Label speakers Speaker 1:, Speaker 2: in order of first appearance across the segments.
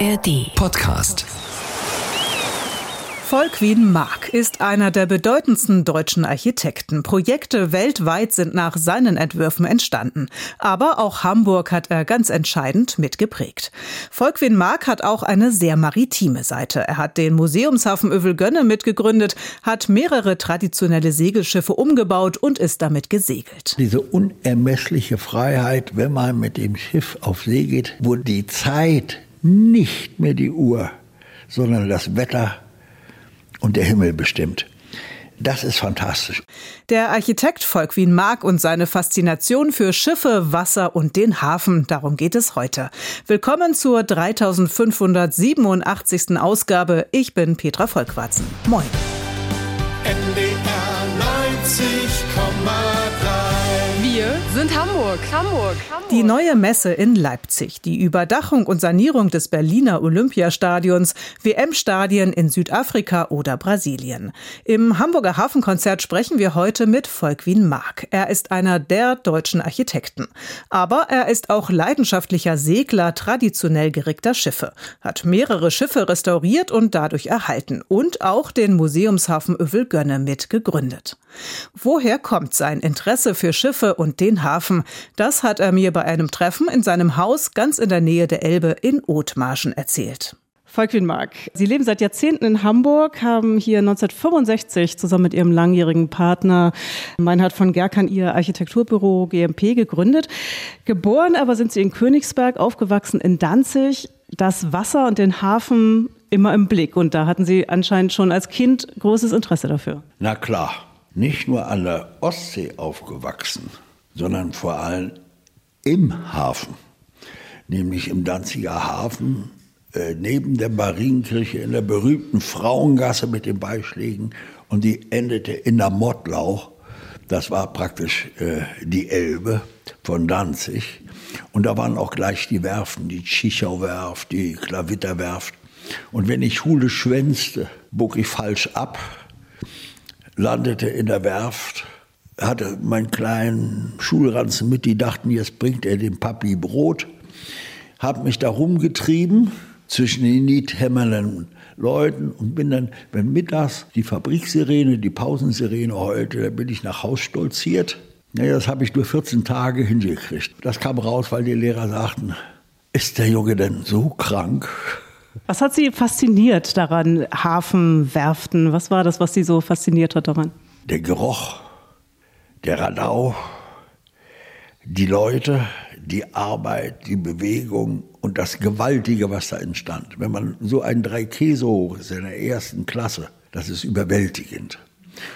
Speaker 1: ARD Podcast.
Speaker 2: Volkwin Mark ist einer der bedeutendsten deutschen Architekten. Projekte weltweit sind nach seinen Entwürfen entstanden. Aber auch Hamburg hat er ganz entscheidend mitgeprägt. Volkwin Mark hat auch eine sehr maritime Seite. Er hat den Museumshafen Övelgönne mitgegründet, hat mehrere traditionelle Segelschiffe umgebaut und ist damit gesegelt.
Speaker 3: Diese unermessliche Freiheit, wenn man mit dem Schiff auf See geht, wo die Zeit nicht mehr die Uhr, sondern das Wetter und der Himmel bestimmt. Das ist fantastisch.
Speaker 2: Der Architekt Volkwin Mark und seine Faszination für Schiffe, Wasser und den Hafen, darum geht es heute. Willkommen zur 3587. Ausgabe. Ich bin Petra Volkwarzen. Moin.
Speaker 4: NDR 90,
Speaker 1: sind Hamburg. Hamburg. Hamburg.
Speaker 2: Die neue Messe in Leipzig, die Überdachung und Sanierung des Berliner Olympiastadions, WM-Stadien in Südafrika oder Brasilien. Im Hamburger Hafenkonzert sprechen wir heute mit Volkwin Mark. Er ist einer der deutschen Architekten. Aber er ist auch leidenschaftlicher Segler traditionell gerickter Schiffe, hat mehrere Schiffe restauriert und dadurch erhalten und auch den Museumshafen Övelgönne mit gegründet. Woher kommt sein Interesse für Schiffe und den Hafen. Das hat er mir bei einem Treffen in seinem Haus ganz in der Nähe der Elbe in Othmarschen erzählt. Volkwin Mark, Sie leben seit Jahrzehnten in Hamburg, haben hier 1965 zusammen mit Ihrem langjährigen Partner Meinhard von Gerkan Ihr Architekturbüro GMP gegründet. Geboren aber sind Sie in Königsberg, aufgewachsen in Danzig. Das Wasser und den Hafen immer im Blick. Und da hatten Sie anscheinend schon als Kind großes Interesse dafür.
Speaker 3: Na klar, nicht nur an der Ostsee aufgewachsen, sondern vor allem im Hafen, nämlich im Danziger Hafen, äh, neben der Marienkirche in der berühmten Frauengasse mit den Beischlägen und die endete in der Mottlauch. Das war praktisch äh, die Elbe von Danzig. Und da waren auch gleich die Werften, die Tschichau-Werft, die Klavitterwerft. Und wenn ich Schule schwänzte, bog ich falsch ab, landete in der Werft hatte meinen kleinen Schulranzen mit, die dachten, jetzt bringt er dem Papi Brot. Hab mich da rumgetrieben zwischen den niethämmernden Leuten und bin dann, wenn mittags die Fabriksirene, die Pausensirene heulte, da bin ich nach Haus stolziert. Naja, das habe ich nur 14 Tage hingekriegt. Das kam raus, weil die Lehrer sagten, ist der Junge denn so krank?
Speaker 2: Was hat Sie fasziniert daran, Hafen, Werften? Was war das, was Sie so fasziniert hat daran?
Speaker 3: Der Geruch der Radau, die Leute, die Arbeit, die Bewegung und das Gewaltige, was da entstand. Wenn man so ein drei Käse hoch ist in der ersten Klasse, das ist überwältigend.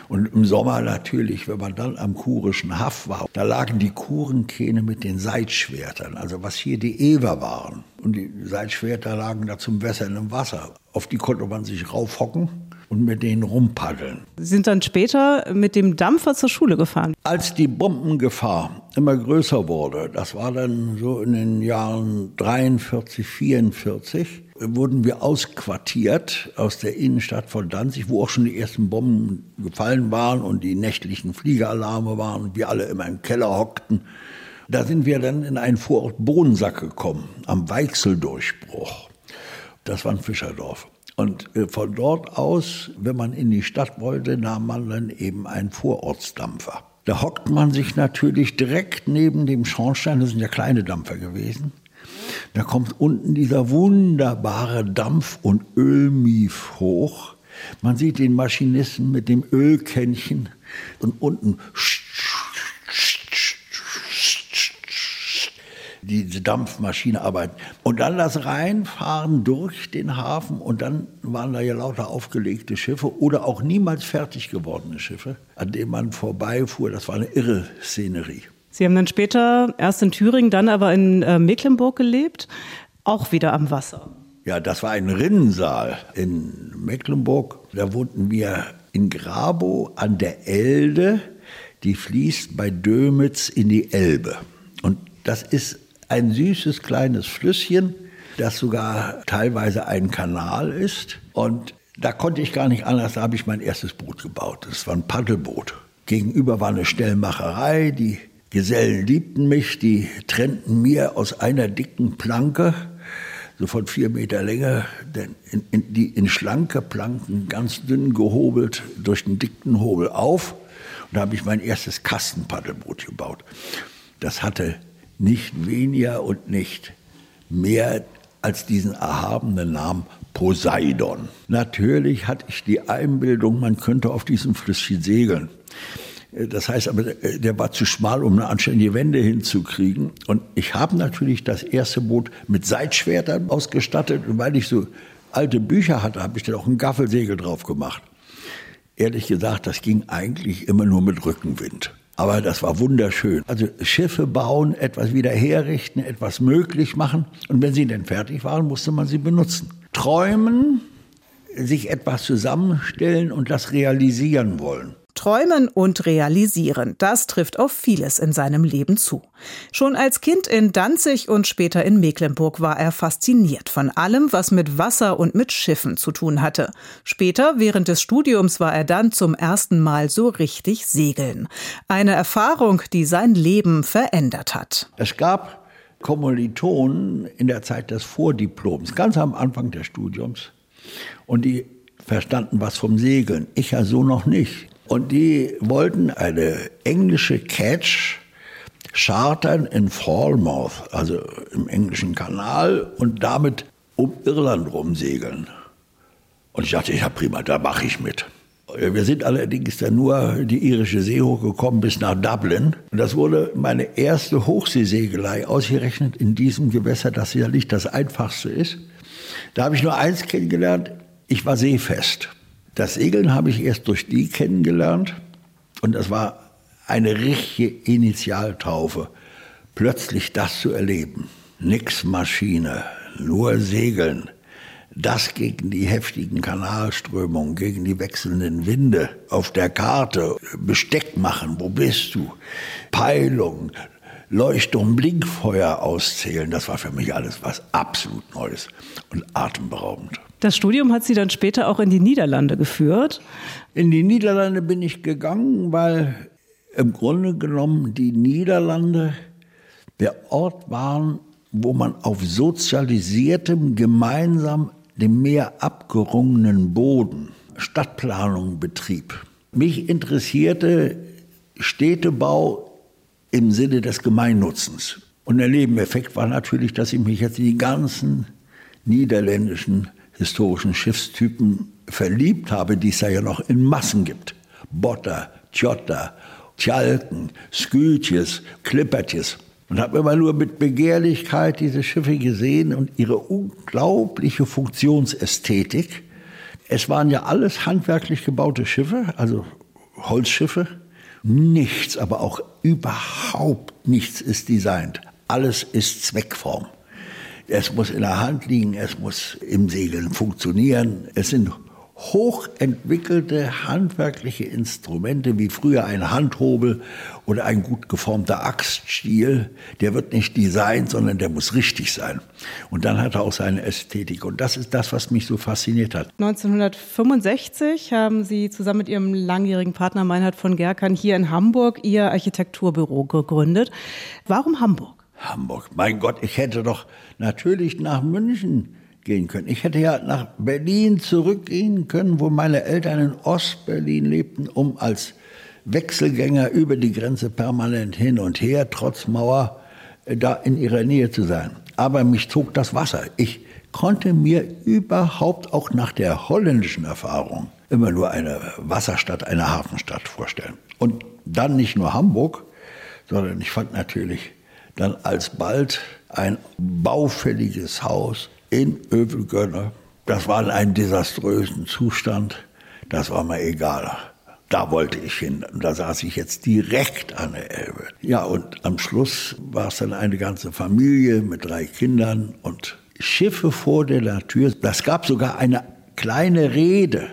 Speaker 3: Und im Sommer natürlich, wenn man dann am kurischen Haff war, da lagen die Kurenkähne mit den Seitschwertern, also was hier die Ewer waren. Und die Seitschwerter lagen da zum Wässern im Wasser. Auf die konnte man sich raufhocken und mit denen rumpaddeln.
Speaker 2: Sie sind dann später mit dem Dampfer zur Schule gefahren?
Speaker 3: Als die Bombengefahr immer größer wurde, das war dann so in den Jahren 43, 44, wurden wir ausquartiert aus der Innenstadt von Danzig, wo auch schon die ersten Bomben gefallen waren und die nächtlichen Fliegeralarme waren und wir alle immer im Keller hockten. Da sind wir dann in einen Vorort Bohnensack gekommen, am Weichseldurchbruch. Das war ein Fischerdorf. Und äh, von dort aus, wenn man in die Stadt wollte, nahm man dann eben einen Vorortsdampfer. Da hockt man sich natürlich direkt neben dem Schornstein, das sind ja kleine Dampfer gewesen. Da kommt unten dieser wunderbare Dampf- und Ölmief hoch. Man sieht den Maschinisten mit dem Ölkännchen und unten diese Dampfmaschine arbeiten. Und dann das Reinfahren durch den Hafen und dann waren da ja lauter aufgelegte Schiffe oder auch niemals fertig gewordene Schiffe, an denen man vorbeifuhr. Das war eine irre Szenerie.
Speaker 2: Sie haben dann später erst in Thüringen, dann aber in äh, Mecklenburg gelebt, auch wieder am Wasser.
Speaker 3: Ja, das war ein Rinnensaal in Mecklenburg. Da wohnten wir in Grabow an der Elde, die fließt bei Dömitz in die Elbe. Und das ist ein süßes kleines Flüsschen, das sogar teilweise ein Kanal ist. Und da konnte ich gar nicht anders, da habe ich mein erstes Boot gebaut. Das war ein Paddelboot. Gegenüber war eine Stellmacherei, die Gesellen liebten mich, die trennten mir aus einer dicken Planke so von vier Meter Länge, in, in, die in schlanke Planken, ganz dünn gehobelt, durch einen dicken Hobel auf. Und da habe ich mein erstes Kastenpaddelboot gebaut. Das hatte nicht weniger und nicht mehr als diesen erhabenen Namen Poseidon. Natürlich hatte ich die Einbildung, man könnte auf diesem Flüsschen segeln. Das heißt aber, der war zu schmal, um eine anständige Wende hinzukriegen. Und ich habe natürlich das erste Boot mit Seitschwertern ausgestattet. Und weil ich so alte Bücher hatte, habe ich dann auch ein Gaffelsegel drauf gemacht. Ehrlich gesagt, das ging eigentlich immer nur mit Rückenwind. Aber das war wunderschön. Also Schiffe bauen, etwas wieder herrichten, etwas möglich machen. Und wenn sie dann fertig waren, musste man sie benutzen. Träumen, sich etwas zusammenstellen und das realisieren wollen.
Speaker 2: Träumen und realisieren, das trifft auf vieles in seinem Leben zu. Schon als Kind in Danzig und später in Mecklenburg war er fasziniert von allem, was mit Wasser und mit Schiffen zu tun hatte. Später, während des Studiums, war er dann zum ersten Mal so richtig segeln. Eine Erfahrung, die sein Leben verändert hat.
Speaker 3: Es gab Kommilitonen in der Zeit des Vordiploms, ganz am Anfang des Studiums. Und die verstanden was vom Segeln. Ich ja so noch nicht. Und die wollten eine englische Catch chartern in Falmouth, also im englischen Kanal, und damit um Irland rumsegeln. Und ich dachte, ja prima, da mache ich mit. Wir sind allerdings dann nur die irische See hochgekommen bis nach Dublin. Und das wurde meine erste Hochseesegelei, ausgerechnet in diesem Gewässer, das ja nicht das einfachste ist. Da habe ich nur eins kennengelernt, ich war seefest. Das Segeln habe ich erst durch die kennengelernt und das war eine richtige Initialtaufe, plötzlich das zu erleben. Nix Maschine, nur Segeln. Das gegen die heftigen Kanalströmungen, gegen die wechselnden Winde auf der Karte, Besteck machen, wo bist du? Peilung, Leuchtturm, Blinkfeuer auszählen, das war für mich alles was absolut Neues und atemberaubend.
Speaker 2: Das Studium hat Sie dann später auch in die Niederlande geführt?
Speaker 3: In die Niederlande bin ich gegangen, weil im Grunde genommen die Niederlande der Ort waren, wo man auf sozialisiertem, gemeinsam dem Meer abgerungenen Boden Stadtplanung betrieb. Mich interessierte Städtebau im Sinne des Gemeinnutzens. Und der Nebeneffekt war natürlich, dass ich mich jetzt in die ganzen niederländischen historischen Schiffstypen verliebt habe, die es ja noch in Massen gibt. Botter, Tjotta, Tjalken, Skütjes, Klippertjes. Und habe immer nur mit Begehrlichkeit diese Schiffe gesehen und ihre unglaubliche Funktionsästhetik. Es waren ja alles handwerklich gebaute Schiffe, also Holzschiffe. Nichts, aber auch überhaupt nichts ist designt. Alles ist Zweckform. Es muss in der Hand liegen, es muss im Segeln funktionieren. Es sind hochentwickelte handwerkliche Instrumente, wie früher ein Handhobel oder ein gut geformter Axtstiel. Der wird nicht designt, sondern der muss richtig sein. Und dann hat er auch seine Ästhetik. Und das ist das, was mich so fasziniert hat.
Speaker 2: 1965 haben Sie zusammen mit Ihrem langjährigen Partner Meinhard von Gerkan hier in Hamburg Ihr Architekturbüro gegründet. Warum Hamburg?
Speaker 3: Hamburg. Mein Gott, ich hätte doch natürlich nach München gehen können. Ich hätte ja nach Berlin zurückgehen können, wo meine Eltern in Ostberlin lebten, um als Wechselgänger über die Grenze permanent hin und her, trotz Mauer, äh, da in ihrer Nähe zu sein. Aber mich zog das Wasser. Ich konnte mir überhaupt auch nach der holländischen Erfahrung immer nur eine Wasserstadt, eine Hafenstadt vorstellen. Und dann nicht nur Hamburg, sondern ich fand natürlich dann alsbald ein baufälliges Haus in Övelgönne. Das war in einem desaströsen Zustand. Das war mir egal. Da wollte ich hin. Da saß ich jetzt direkt an der Elbe. Ja, und am Schluss war es dann eine ganze Familie mit drei Kindern und Schiffe vor der Tür. Das gab sogar eine kleine Rede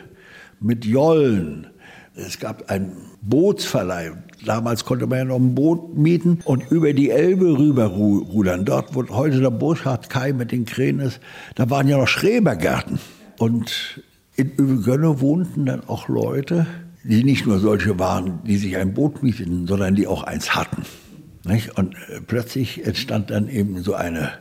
Speaker 3: mit Jollen. Es gab einen Bootsverleih. Damals konnte man ja noch ein Boot mieten und über die Elbe rüber rudern. Dort, wo heute der Burchard Kai mit den Krähen ist, da waren ja noch Schrebergärten. Und in Übelgönne wohnten dann auch Leute, die nicht nur solche waren, die sich ein Boot mieteten, sondern die auch eins hatten. Und äh, plötzlich entstand dann eben so eine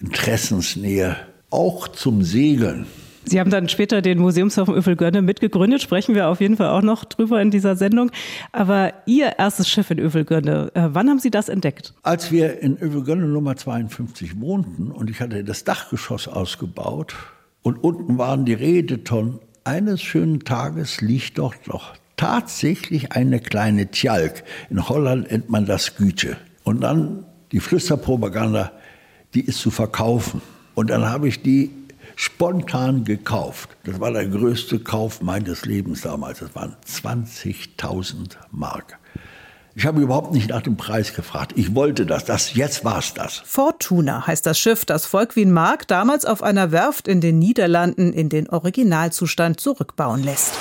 Speaker 3: Interessensnähe auch zum Segeln.
Speaker 2: Sie haben dann später den Museumshafen Övelgönne mitgegründet, sprechen wir auf jeden Fall auch noch drüber in dieser Sendung. Aber Ihr erstes Schiff in Övelgönne, äh, wann haben Sie das entdeckt?
Speaker 3: Als wir in Övelgönne Nummer 52 wohnten und ich hatte das Dachgeschoss ausgebaut und unten waren die Redetonnen, eines schönen Tages liegt dort noch tatsächlich eine kleine Tjalk. In Holland nennt man das Güte. Und dann die Flüsterpropaganda, die ist zu verkaufen. Und dann habe ich die spontan gekauft. Das war der größte Kauf meines Lebens damals. Das waren 20.000 Mark. Ich habe überhaupt nicht nach dem Preis gefragt. Ich wollte das. das jetzt war es das.
Speaker 2: Fortuna heißt das Schiff, das Volkwin Mark damals auf einer Werft in den Niederlanden in den Originalzustand zurückbauen lässt.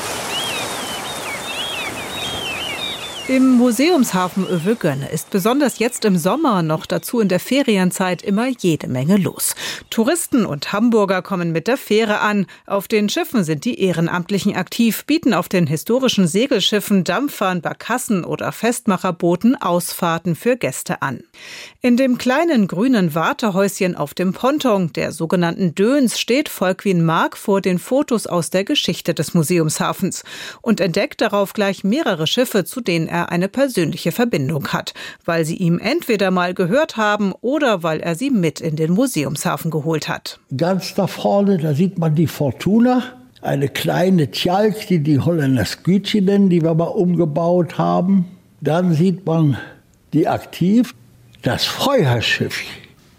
Speaker 2: Im Museumshafen Övelgönne ist besonders jetzt im Sommer noch dazu in der Ferienzeit immer jede Menge los. Touristen und Hamburger kommen mit der Fähre an. Auf den Schiffen sind die Ehrenamtlichen aktiv, bieten auf den historischen Segelschiffen, Dampfern, Barkassen oder Festmacherbooten Ausfahrten für Gäste an. In dem kleinen grünen Wartehäuschen auf dem Ponton, der sogenannten Döns, steht Volkwin Mark vor den Fotos aus der Geschichte des Museumshafens und entdeckt darauf gleich mehrere Schiffe, zu denen er eine persönliche Verbindung hat, weil sie ihm entweder mal gehört haben oder weil er sie mit in den Museumshafen geholt hat.
Speaker 3: Ganz da vorne, da sieht man die Fortuna, eine kleine Tjalk, die die Holländer Skütje nennen, die wir mal umgebaut haben. Dann sieht man die Aktiv, das Feuerschiff.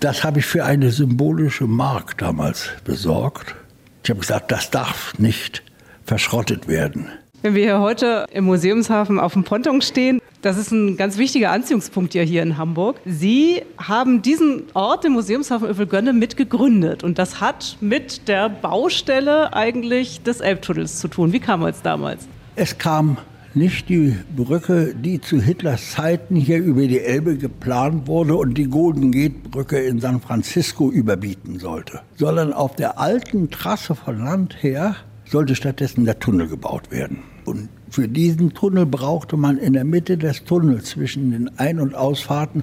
Speaker 3: Das habe ich für eine symbolische Mark damals besorgt. Ich habe gesagt, das darf nicht verschrottet werden.
Speaker 2: Wenn wir hier heute im Museumshafen auf dem Ponton stehen, das ist ein ganz wichtiger Anziehungspunkt ja hier in Hamburg. Sie haben diesen Ort, den Museumshafen Övelgönne, mitgegründet. Und das hat mit der Baustelle eigentlich des Elbtunnels zu tun. Wie kam es damals?
Speaker 3: Es kam nicht die Brücke, die zu Hitlers Zeiten hier über die Elbe geplant wurde und die Golden Gate Brücke in San Francisco überbieten sollte, sondern auf der alten Trasse von Land her sollte stattdessen der Tunnel gebaut werden. Und für diesen Tunnel brauchte man in der Mitte des Tunnels zwischen den Ein- und Ausfahrten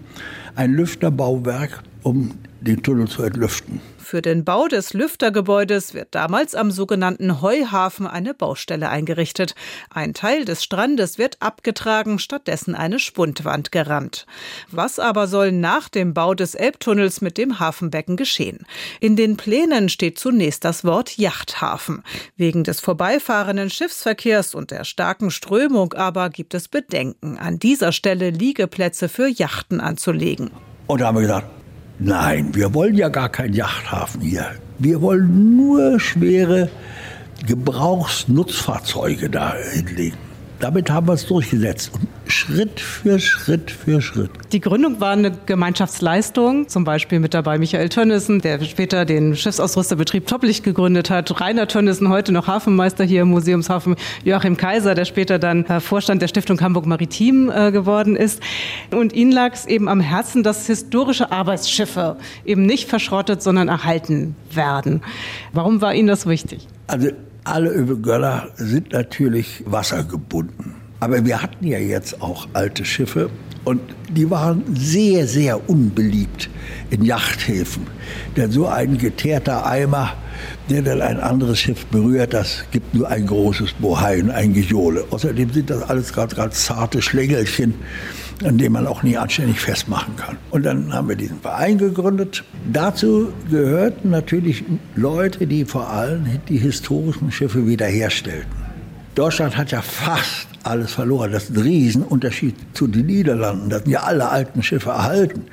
Speaker 3: ein Lüfterbauwerk, um den Tunnel zu entlüften.
Speaker 2: Für den Bau des Lüftergebäudes wird damals am sogenannten Heuhafen eine Baustelle eingerichtet. Ein Teil des Strandes wird abgetragen, stattdessen eine Spundwand gerammt. Was aber soll nach dem Bau des Elbtunnels mit dem Hafenbecken geschehen? In den Plänen steht zunächst das Wort Yachthafen. Wegen des vorbeifahrenden Schiffsverkehrs und der starken Strömung aber gibt es Bedenken, an dieser Stelle Liegeplätze für Yachten anzulegen.
Speaker 3: Und da haben wir gesagt, Nein, wir wollen ja gar keinen Yachthafen hier. Wir wollen nur schwere Gebrauchsnutzfahrzeuge da hinlegen. Damit haben wir es durchgesetzt. Und Schritt für Schritt für Schritt.
Speaker 2: Die Gründung war eine Gemeinschaftsleistung, zum Beispiel mit dabei Michael Tönnissen, der später den Schiffsausrüsterbetrieb Toplicht gegründet hat, Rainer Tönnissen, heute noch Hafenmeister hier im Museumshafen, Joachim Kaiser, der später dann äh, Vorstand der Stiftung Hamburg Maritim äh, geworden ist. Und ihnen lag es eben am Herzen, dass historische Arbeitsschiffe eben nicht verschrottet, sondern erhalten werden. Warum war Ihnen das wichtig?
Speaker 3: Also alle Öbelgöller sind natürlich wassergebunden. Aber wir hatten ja jetzt auch alte Schiffe und die waren sehr, sehr unbeliebt in Yachthäfen. Denn so ein geteerter Eimer, der dann ein anderes Schiff berührt, das gibt nur ein großes Bohai und ein Gejohle. Außerdem sind das alles ganz, ganz zarte Schlängelchen, an denen man auch nie anständig festmachen kann. Und dann haben wir diesen Verein gegründet. Dazu gehörten natürlich Leute, die vor allem die historischen Schiffe wiederherstellten. Deutschland hat ja fast alles verloren. Das ist ein Riesenunterschied zu den Niederlanden. Da sind ja alle alten Schiffe erhalten.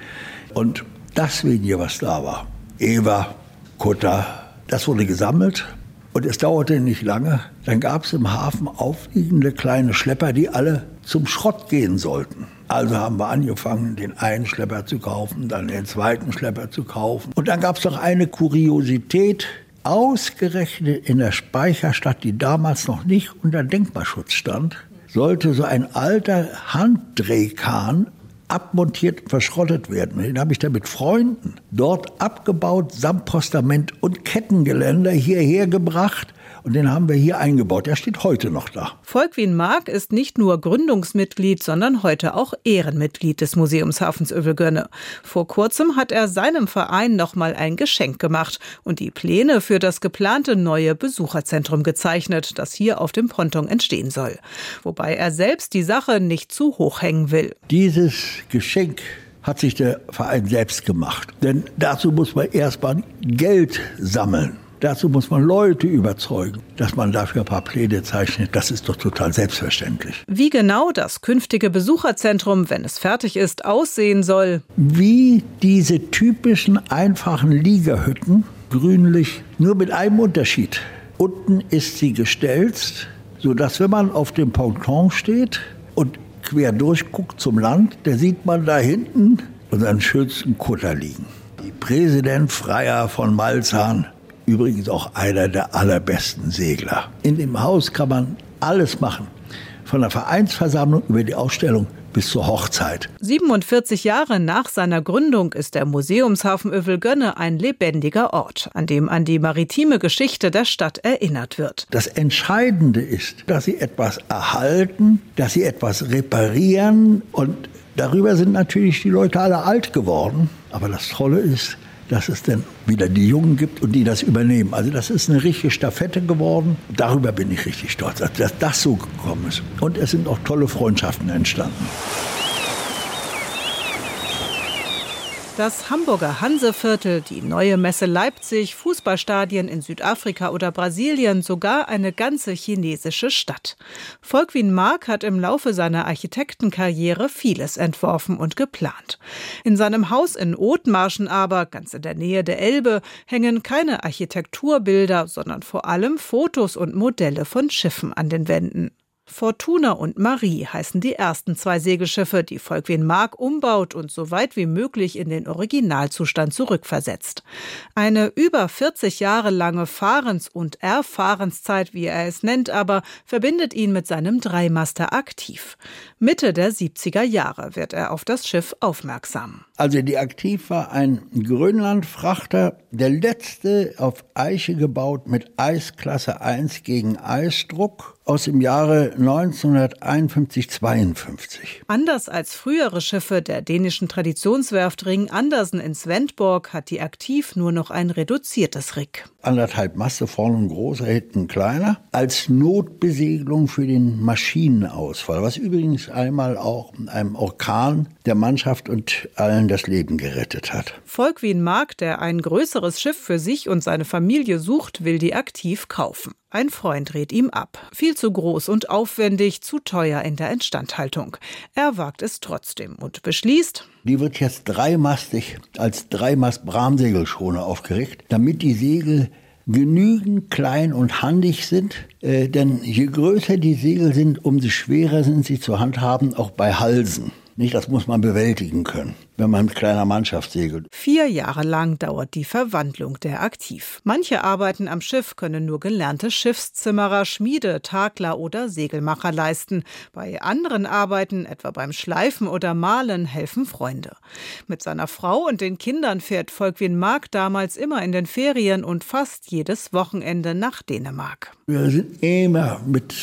Speaker 3: Und das wenige, was da war, Eva, Kutter, das wurde gesammelt. Und es dauerte nicht lange. Dann gab es im Hafen aufliegende kleine Schlepper, die alle zum Schrott gehen sollten. Also haben wir angefangen, den einen Schlepper zu kaufen, dann den zweiten Schlepper zu kaufen. Und dann gab es noch eine Kuriosität. Ausgerechnet in der Speicherstadt, die damals noch nicht unter Denkmalschutz stand, sollte so ein alter Handdrehkahn abmontiert und verschrottet werden. Den habe ich dann mit Freunden dort abgebaut, samt Postament und Kettengeländer hierher gebracht Und den haben wir hier eingebaut. Der steht heute noch da.
Speaker 2: Volkwin Mark ist nicht nur Gründungsmitglied, sondern heute auch Ehrenmitglied des Museumshafens Övelgönne. Vor kurzem hat er seinem Verein nochmal ein Geschenk gemacht und die Pläne für das geplante neue Besucherzentrum gezeichnet, das hier auf dem Ponton entstehen soll. Wobei er selbst die Sache nicht zu hoch hängen will.
Speaker 3: Dieses Geschenk hat sich der Verein selbst gemacht. Denn dazu muss man erstmal Geld sammeln. Dazu muss man Leute überzeugen, dass man dafür ein paar Pläne zeichnet. Das ist doch total selbstverständlich.
Speaker 2: Wie genau das künftige Besucherzentrum, wenn es fertig ist, aussehen soll.
Speaker 3: Wie diese typischen einfachen Liegehütten, grünlich, nur mit einem Unterschied. Unten ist sie gestelzt, sodass wenn man auf dem Ponton steht und quer durchguckt zum Land, da sieht man da hinten unseren schönsten Kutter liegen. Die Präsident Freier von Malzahn übrigens auch einer der allerbesten Segler. In dem Haus kann man alles machen. Von der Vereinsversammlung über die Ausstellung bis zur Hochzeit.
Speaker 2: 47 Jahre nach seiner Gründung ist der Museumshafen Övelgönne ein lebendiger Ort, an dem an die maritime Geschichte der Stadt erinnert wird.
Speaker 3: Das Entscheidende ist, dass sie etwas erhalten, dass sie etwas reparieren und darüber sind natürlich die Leute alle alt geworden. Aber das Tolle ist, dass es dann wieder die Jungen gibt und die das übernehmen. Also das ist eine richtige Staffette geworden. Darüber bin ich richtig stolz, dass das so gekommen ist. Und es sind auch tolle Freundschaften entstanden.
Speaker 2: Das Hamburger Hanseviertel, die neue Messe Leipzig, Fußballstadien in Südafrika oder Brasilien, sogar eine ganze chinesische Stadt. Volkwin Mark hat im Laufe seiner Architektenkarriere vieles entworfen und geplant. In seinem Haus in Othmarschen aber, ganz in der Nähe der Elbe, hängen keine Architekturbilder, sondern vor allem Fotos und Modelle von Schiffen an den Wänden. Fortuna und Marie heißen die ersten zwei Segelschiffe, die Volkwin Mark umbaut und so weit wie möglich in den Originalzustand zurückversetzt. Eine über 40 Jahre lange Fahrens- und Erfahrenszeit, wie er es nennt, aber verbindet ihn mit seinem Dreimaster aktiv. Mitte der 70er Jahre wird er auf das Schiff aufmerksam.
Speaker 3: Also die Aktiv war ein Grönlandfrachter, der letzte auf Eiche gebaut mit Eisklasse 1 gegen Eisdruck aus dem Jahre 1951-52.
Speaker 2: Anders als frühere Schiffe der dänischen Traditionswerft Ring Andersen in Svendborg hat die Aktiv nur noch ein reduziertes Rig.
Speaker 3: Anderthalb Masse vorne ein großer, hinten kleiner. Als Notbesegelung für den Maschinenausfall, was übrigens einmal auch in einem Orkan der Mannschaft und allen das Leben gerettet hat.
Speaker 2: Volkwin Mark, der ein größeres Schiff für sich und seine Familie sucht, will die Aktiv kaufen. Ein Freund rät ihm ab. Viel zu groß und aufwendig, zu teuer in der Instandhaltung. Er wagt es trotzdem und beschließt,
Speaker 3: die wird jetzt dreimastig als Dreimast-Bramsegelschoner aufgeregt, damit die Segel genügend klein und handig sind. Äh, denn je größer die Segel sind, umso schwerer sind sie zu handhaben, auch bei Halsen. Nicht, das muss man bewältigen können wenn man mit kleiner Mannschaft segelt.
Speaker 2: Vier Jahre lang dauert die Verwandlung der Aktiv. Manche Arbeiten am Schiff können nur gelernte Schiffszimmerer, Schmiede, Takler oder Segelmacher leisten. Bei anderen Arbeiten, etwa beim Schleifen oder Malen, helfen Freunde. Mit seiner Frau und den Kindern fährt Volkwin Mark damals immer in den Ferien und fast jedes Wochenende nach Dänemark.
Speaker 3: Wir sind immer mit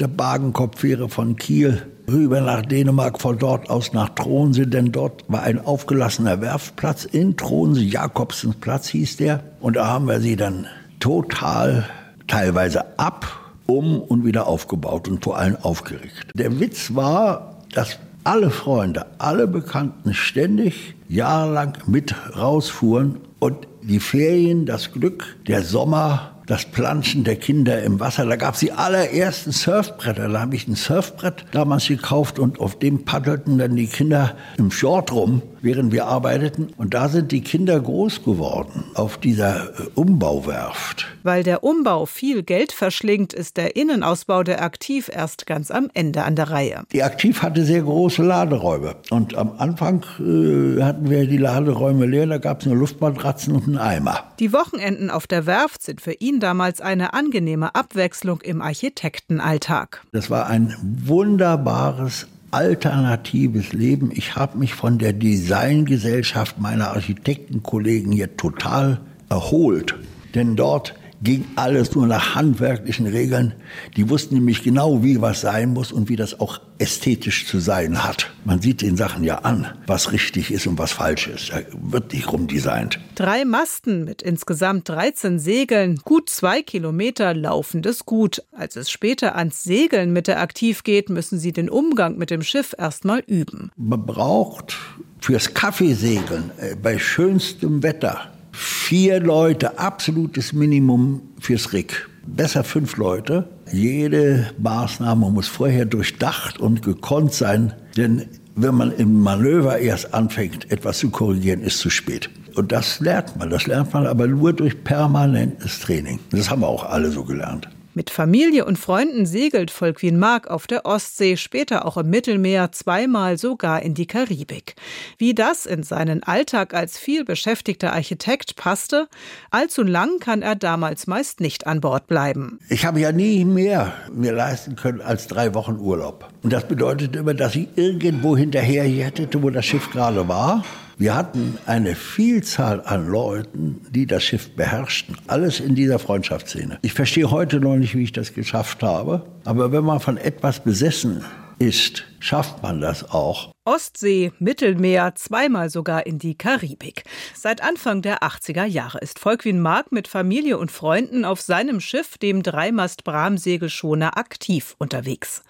Speaker 3: der Bagenkopffähre von Kiel rüber nach Dänemark, von dort aus nach Tronsee, denn dort war ein aufgelassener Werftplatz in Tronsee, Jakobsensplatz hieß der. Und da haben wir sie dann total teilweise ab, um und wieder aufgebaut und vor allem aufgeregt. Der Witz war, dass alle Freunde, alle Bekannten ständig jahrelang mit rausfuhren und die Ferien, das Glück, der Sommer das Planschen der Kinder im Wasser. Da gab es die allerersten Surfbretter. Da habe ich ein Surfbrett damals gekauft und auf dem paddelten dann die Kinder im Short rum, während wir arbeiteten. Und da sind die Kinder groß geworden auf dieser äh, Umbauwerft.
Speaker 2: Weil der Umbau viel Geld verschlingt, ist der Innenausbau der Aktiv erst ganz am Ende an der Reihe.
Speaker 3: Die Aktiv hatte sehr große Laderäume. Und am Anfang äh, hatten wir die Laderäume leer. Da gab es nur Luftmatratzen und einen Eimer.
Speaker 2: Die Wochenenden auf der Werft sind für ihn ihn damals eine angenehme Abwechslung im Architektenalltag.
Speaker 3: Das war ein wunderbares alternatives Leben. Ich habe mich von der Designgesellschaft meiner Architektenkollegen hier total erholt. Denn dort ging alles nur nach handwerklichen Regeln. Die wussten nämlich genau, wie was sein muss und wie das auch ästhetisch zu sein hat. Man sieht den Sachen ja an, was richtig ist und was falsch ist. Da wird nicht rumdesignt.
Speaker 2: Drei Masten mit insgesamt 13 Segeln, gut zwei Kilometer laufendes Gut. Als es später ans Segeln mit der Aktiv geht, müssen sie den Umgang mit dem Schiff erstmal üben.
Speaker 3: Man braucht fürs Kaffeesegeln äh, bei schönstem Wetter vier Leute, absolutes Minimum fürs Rig. Besser fünf Leute. Jede Maßnahme muss vorher durchdacht und gekonnt sein, denn wenn man im Manöver erst anfängt, etwas zu korrigieren, ist zu spät. Und das lernt man. Das lernt man aber nur durch permanentes Training. Das haben wir auch alle so gelernt.
Speaker 2: Mit Familie und Freunden segelt Volkwin Mark auf der Ostsee, später auch im Mittelmeer, zweimal sogar in die Karibik. Wie das in seinen Alltag als vielbeschäftigter Architekt passte, allzu lang kann er damals meist nicht an Bord bleiben.
Speaker 3: Ich habe ja nie mehr mir leisten können als drei Wochen Urlaub. Und das bedeutet immer, dass ich irgendwo hinterher hätte, wo das Schiff gerade war. Wir hatten eine Vielzahl an Leuten, die das Schiff beherrschten. Alles in dieser Freundschaftsszene. Ich verstehe heute noch nicht, wie ich das geschafft habe. Aber wenn man von etwas besessen ist, schafft man das auch.
Speaker 2: Ostsee, Mittelmeer, zweimal sogar in die Karibik. Seit Anfang der 80er Jahre ist Volkwin Mark mit Familie und Freunden auf seinem Schiff, dem Dreimast-Bram-Segelschoner, aktiv unterwegs.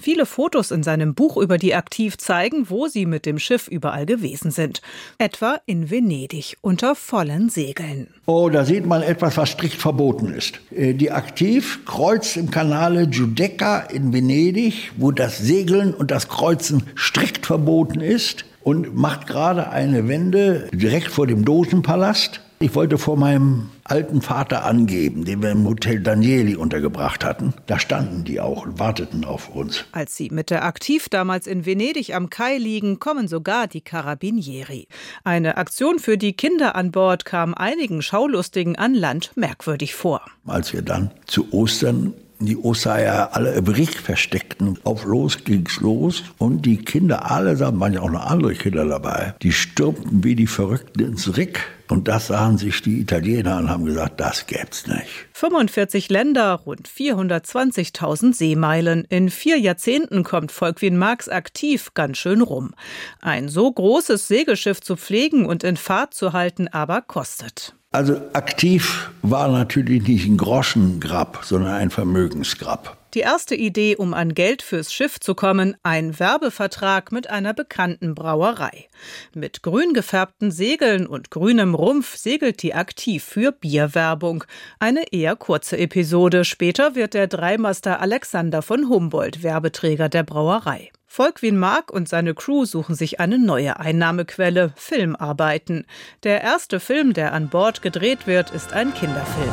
Speaker 2: Viele Fotos in seinem Buch über die Aktiv zeigen, wo sie mit dem Schiff überall gewesen sind. Etwa in Venedig unter vollen Segeln.
Speaker 3: Oh, da sieht man etwas, was strikt verboten ist. Äh, die Aktiv kreuzt im Kanale Giudecca in Venedig, wo das Segeln und das Kreuzen strikt verboten ist und macht gerade eine Wende direkt vor dem Dogenpalast. Ich wollte vor meinem alten Vater angeben, den wir im Hotel Danieli untergebracht hatten. Da standen die auch und warteten auf uns.
Speaker 2: Als sie mit der Aktiv damals in Venedig am Kai liegen, kommen sogar die Carabinieri. Eine Aktion für die Kinder an Bord kam einigen Schaulustigen an Land merkwürdig vor.
Speaker 3: Als wir dann zu Ostern die Oseier alle im Rig versteckten. Auf los ging's los und die Kinder allesamt, waren ja auch noch andere Kinder dabei, die stürmten wie die Verrückten ins Rig. Und das sahen sich die Italiener und haben gesagt, das gäb's nicht.
Speaker 2: 45 Länder, rund 420.000 Seemeilen. In vier Jahrzehnten kommt Volkwin Marx aktiv ganz schön rum. Ein so großes Segelschiff zu pflegen und in Fahrt zu halten aber kostet.
Speaker 3: Also aktiv war natürlich nicht ein Groschengrab, sondern ein Vermögensgrab.
Speaker 2: Die erste Idee, um an Geld fürs Schiff zu kommen, ein Werbevertrag mit einer bekannten Brauerei. Mit grün gefärbten Segeln und grünem Rumpf segelt die aktiv für Bierwerbung. Eine eher kurze Episode. Später wird der Dreimaster Alexander von Humboldt Werbeträger der Brauerei. Volkwin Mark und seine Crew suchen sich eine neue Einnahmequelle, Filmarbeiten. Der erste Film, der an Bord gedreht wird, ist ein Kinderfilm.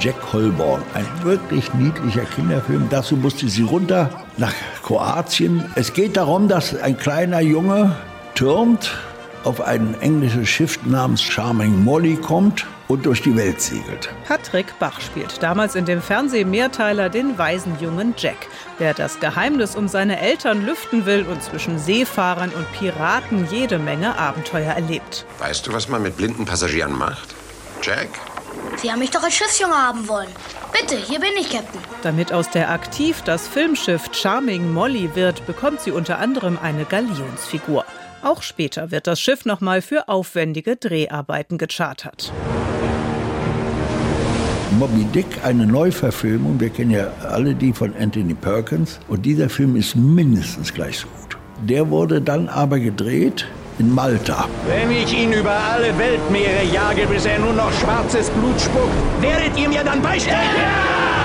Speaker 3: Jack Holborn, ein wirklich niedlicher Kinderfilm. Dazu musste sie runter nach Kroatien. Es geht darum, dass ein kleiner Junge türmt auf ein englisches Schiff namens Charming Molly kommt und durch die Welt segelt.
Speaker 2: Patrick Bach spielt damals in dem Fernsehmehrteiler den weisen jungen Jack, der das Geheimnis um seine Eltern lüften will und zwischen Seefahrern und Piraten jede Menge Abenteuer erlebt.
Speaker 4: Weißt du, was man mit blinden Passagieren macht? Jack?
Speaker 5: Sie haben mich doch als Schiffsjunge haben wollen. Bitte, hier bin ich, Captain.
Speaker 2: Damit aus der Aktiv das Filmschiff Charming Molly wird, bekommt sie unter anderem eine Galionsfigur. Auch später wird das Schiff nochmal für aufwendige Dreharbeiten gechartert.
Speaker 3: Moby Dick, eine Neuverfilmung. Wir kennen ja alle die von Anthony Perkins. Und dieser Film ist mindestens gleich so gut. Der wurde dann aber gedreht in Malta.
Speaker 6: Wenn ich ihn über alle Weltmeere jage, bis er nur noch schwarzes Blut spuckt, werdet ihr mir dann beistehen? Ja!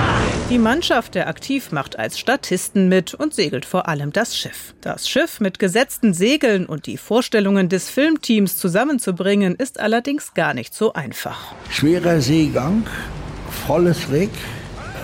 Speaker 2: Die Mannschaft der Aktiv macht als Statisten mit und segelt vor allem das Schiff. Das Schiff mit gesetzten Segeln und die Vorstellungen des Filmteams zusammenzubringen, ist allerdings gar nicht so einfach.
Speaker 3: Schwerer Seegang, volles Rig,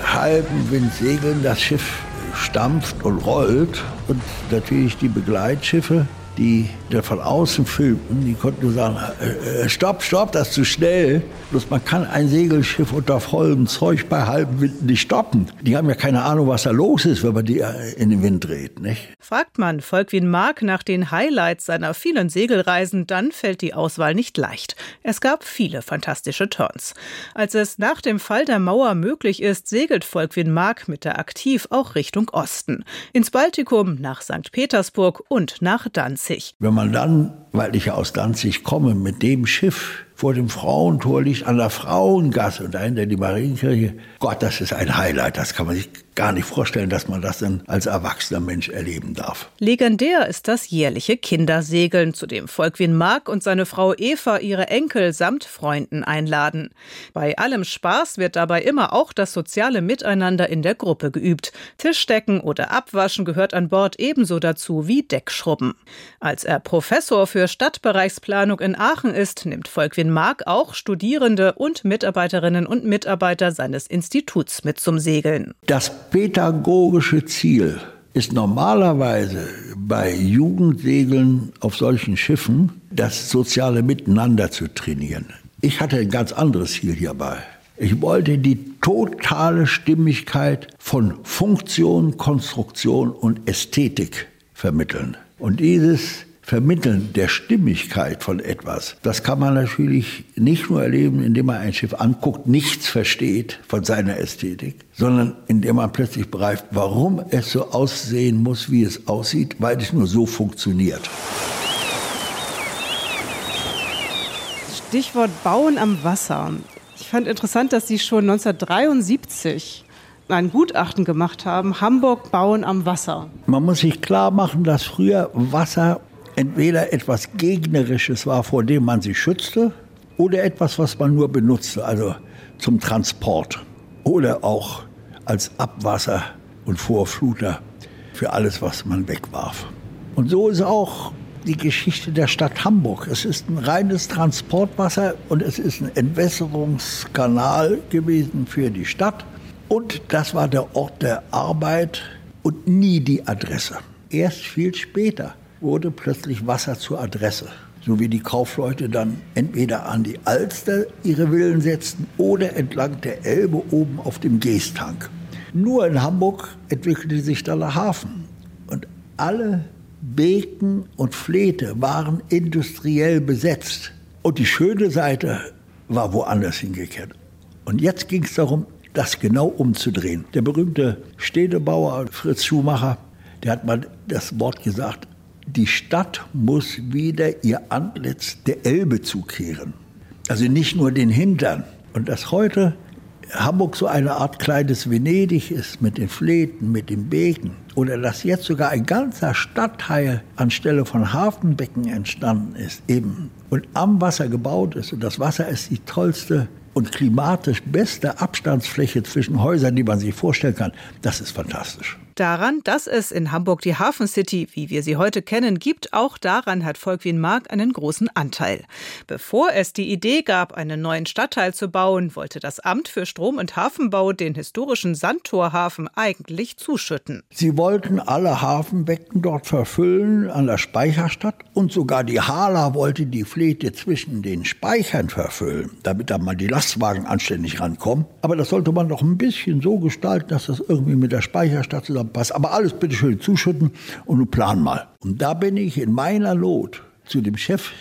Speaker 3: halben Wind segeln, das Schiff stampft und rollt und natürlich die Begleitschiffe die da von außen filmten, die konnten nur sagen, äh, äh, stopp, stopp, das ist zu schnell. Bloß man kann ein Segelschiff unter vollem Zeug bei halbem Wind nicht stoppen. Die haben ja keine Ahnung, was da los ist, wenn man die äh, in den Wind dreht. Nicht?
Speaker 2: Fragt man Volkwin Mark nach den Highlights seiner vielen Segelreisen, dann fällt die Auswahl nicht leicht. Es gab viele fantastische Turns. Als es nach dem Fall der Mauer möglich ist, segelt Volkwin Mark mit der Aktiv auch Richtung Osten. Ins Baltikum, nach St. Petersburg und nach Danzig.
Speaker 3: Wenn man dann, weil ich aus Danzig komme, mit dem Schiff vor dem Frauentor liegt, an der Frauengasse und dahinter die Marienkirche. Gott, das ist ein Highlight. Das kann man sich gar nicht vorstellen, dass man das dann als erwachsener Mensch erleben darf.
Speaker 2: Legendär ist das jährliche Kindersegeln, zu dem Volkwin Mark und seine Frau Eva ihre Enkel samt Freunden einladen. Bei allem Spaß wird dabei immer auch das soziale Miteinander in der Gruppe geübt. Tischdecken oder Abwaschen gehört an Bord ebenso dazu wie Deckschrubben. Als er Professor für Stadtbereichsplanung in Aachen ist, nimmt Volkwin Mark auch Studierende und Mitarbeiterinnen und Mitarbeiter seines Instituts mit zum Segeln.
Speaker 3: Das pädagogische Ziel ist normalerweise bei Jugendsegeln auf solchen Schiffen, das soziale Miteinander zu trainieren. Ich hatte ein ganz anderes Ziel hierbei. Ich wollte die totale Stimmigkeit von Funktion, Konstruktion und Ästhetik vermitteln. Und dieses Vermitteln der Stimmigkeit von etwas, das kann man natürlich nicht nur erleben, indem man ein Schiff anguckt, nichts versteht von seiner Ästhetik, sondern indem man plötzlich begreift, warum es so aussehen muss, wie es aussieht, weil es nur so funktioniert.
Speaker 2: Stichwort Bauen am Wasser. Ich fand interessant, dass Sie schon 1973 ein Gutachten gemacht haben, Hamburg bauen am Wasser.
Speaker 3: Man muss sich klar machen, dass früher Wasser entweder etwas Gegnerisches war, vor dem man sich schützte, oder etwas, was man nur benutzte, also zum Transport oder auch als Abwasser und Vorfluter für alles, was man wegwarf. Und so ist auch die Geschichte der Stadt Hamburg. Es ist ein reines Transportwasser und es ist ein Entwässerungskanal gewesen für die Stadt. Und das war der Ort der Arbeit und nie die Adresse. Erst viel später wurde plötzlich Wasser zur Adresse. So wie die Kaufleute dann entweder an die Alster ihre Villen setzten oder entlang der Elbe oben auf dem Geesttank. Nur in Hamburg entwickelte sich dann der Hafen. Und alle Beken und Flete waren industriell besetzt. Und die schöne Seite war woanders hingekehrt. Und jetzt ging es darum, das genau umzudrehen. Der berühmte Städtebauer Fritz Schumacher, der hat mal das Wort gesagt, die Stadt muss wieder ihr Antlitz der Elbe zukehren. Also nicht nur den Hintern. Und dass heute Hamburg so eine Art kleines Venedig ist mit den Fleten, mit den Beken. Oder dass jetzt sogar ein ganzer Stadtteil anstelle von Hafenbecken entstanden ist, eben. Und am Wasser gebaut ist. Und das Wasser ist die tollste und klimatisch beste Abstandsfläche zwischen Häusern, die man sich vorstellen kann. Das ist fantastisch
Speaker 2: daran, dass es in Hamburg die Hafen City, wie wir sie heute kennen, gibt. Auch daran hat Volkwin Mark einen großen Anteil. Bevor es die Idee gab, einen neuen Stadtteil zu bauen, wollte das Amt für Strom- und Hafenbau den historischen Sandtorhafen eigentlich zuschütten.
Speaker 3: Sie wollten alle Hafenbecken dort verfüllen an der Speicherstadt und sogar die Hala wollte die Flete zwischen den Speichern verfüllen, damit da mal die Lastwagen anständig rankommen. Aber das sollte man doch ein bisschen so gestalten, dass das irgendwie mit der Speicherstadt zusammen passt. Aber alles bitte schön zuschütten und plan mal. Und da bin ich in meiner Not zu dem Chef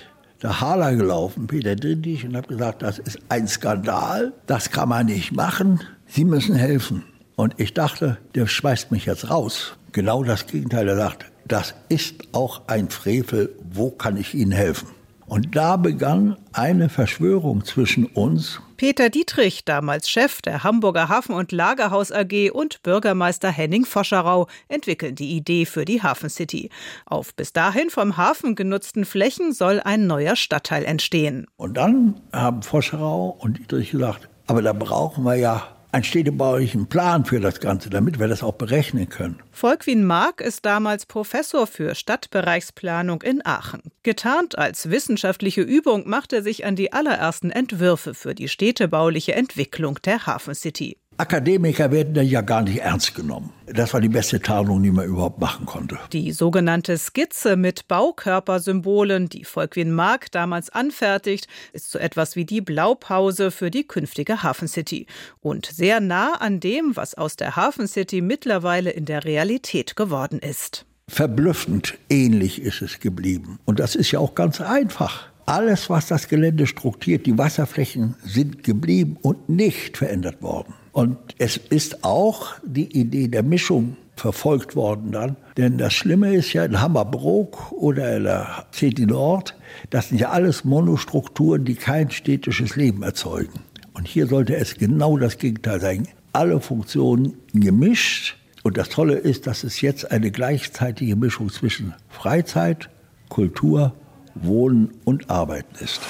Speaker 3: der Hala gelaufen, Peter Drindig, und habe gesagt, das ist ein Skandal, das kann man nicht machen, Sie müssen helfen. Und ich dachte, der schmeißt mich jetzt raus. Genau das Gegenteil, er sagt, das ist auch ein Frevel, wo kann ich Ihnen helfen? Und da begann eine Verschwörung zwischen uns.
Speaker 2: Peter Dietrich, damals Chef der Hamburger Hafen- und Lagerhaus AG und Bürgermeister Henning Foscherau, entwickeln die Idee für die Hafen City. Auf bis dahin vom Hafen genutzten Flächen soll ein neuer Stadtteil entstehen.
Speaker 3: Und dann haben Foscherau und Dietrich gesagt, aber da brauchen wir ja einen städtebaulichen Plan für das Ganze, damit wir das auch berechnen können.
Speaker 2: Volkwin Mark ist damals Professor für Stadtbereichsplanung in Aachen. Getarnt als wissenschaftliche Übung macht er sich an die allerersten Entwürfe für die städtebauliche Entwicklung der Hafen City.
Speaker 3: Akademiker werden da ja gar nicht ernst genommen. Das war die beste Tarnung, die man überhaupt machen konnte.
Speaker 2: Die sogenannte Skizze mit Baukörpersymbolen, die Volkwin Mark damals anfertigt, ist so etwas wie die Blaupause für die künftige Hafen City und sehr nah an dem, was aus der Hafen City mittlerweile in der Realität geworden ist.
Speaker 3: Verblüffend ähnlich ist es geblieben. Und das ist ja auch ganz einfach. Alles, was das Gelände strukturiert, die Wasserflächen sind geblieben und nicht verändert worden. Und es ist auch die Idee der Mischung verfolgt worden dann. Denn das Schlimme ist ja in Hammerbrook oder in der City Nord, das sind ja alles Monostrukturen, die kein städtisches Leben erzeugen. Und hier sollte es genau das Gegenteil sein. Alle Funktionen gemischt. Und das Tolle ist, dass es jetzt eine gleichzeitige Mischung zwischen Freizeit, Kultur Wohnen und Arbeiten ist.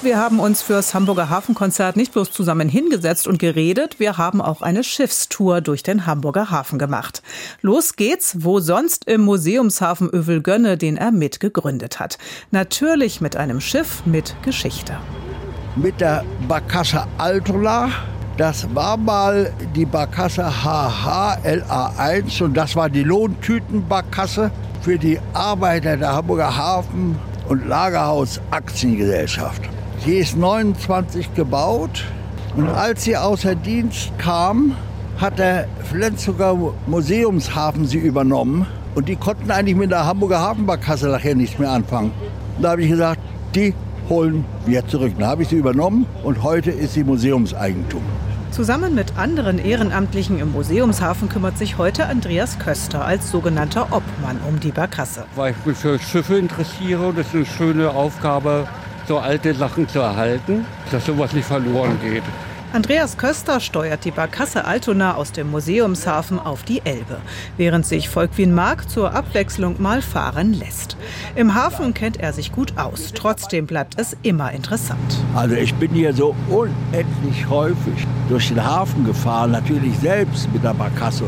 Speaker 2: Wir haben uns fürs Hamburger Hafenkonzert nicht bloß zusammen hingesetzt und geredet, wir haben auch eine Schiffstour durch den Hamburger Hafen gemacht. Los geht's, wo sonst im Museumshafen Övelgönne, den er mitgegründet hat. Natürlich mit einem Schiff mit Geschichte.
Speaker 3: Mit der Barkassa Altola das war mal die Barkasse HHLA1 und das war die Lohntütenbarkasse für die Arbeiter der Hamburger Hafen- und Lagerhaus Aktiengesellschaft. Sie ist 29 gebaut und als sie außer Dienst kam, hat der Flensburger Museumshafen sie übernommen und die konnten eigentlich mit der Hamburger Hafenbarkasse nachher nichts mehr anfangen. Da habe ich gesagt, die holen wir zurück. Dann habe ich sie übernommen und heute ist sie Museumseigentum.
Speaker 2: Zusammen mit anderen Ehrenamtlichen im Museumshafen kümmert sich heute Andreas Köster als sogenannter Obmann um die Barkasse.
Speaker 7: Weil ich mich für Schiffe interessiere und es ist eine schöne Aufgabe, so alte Sachen zu erhalten, dass sowas nicht verloren geht.
Speaker 2: Andreas Köster steuert die Barkasse Altona aus dem Museumshafen auf die Elbe, während sich Volkwin Mark zur Abwechslung mal fahren lässt. Im Hafen kennt er sich gut aus, trotzdem bleibt es immer interessant.
Speaker 3: Also ich bin hier so unendlich häufig durch den Hafen gefahren, natürlich selbst mit der Barkasse.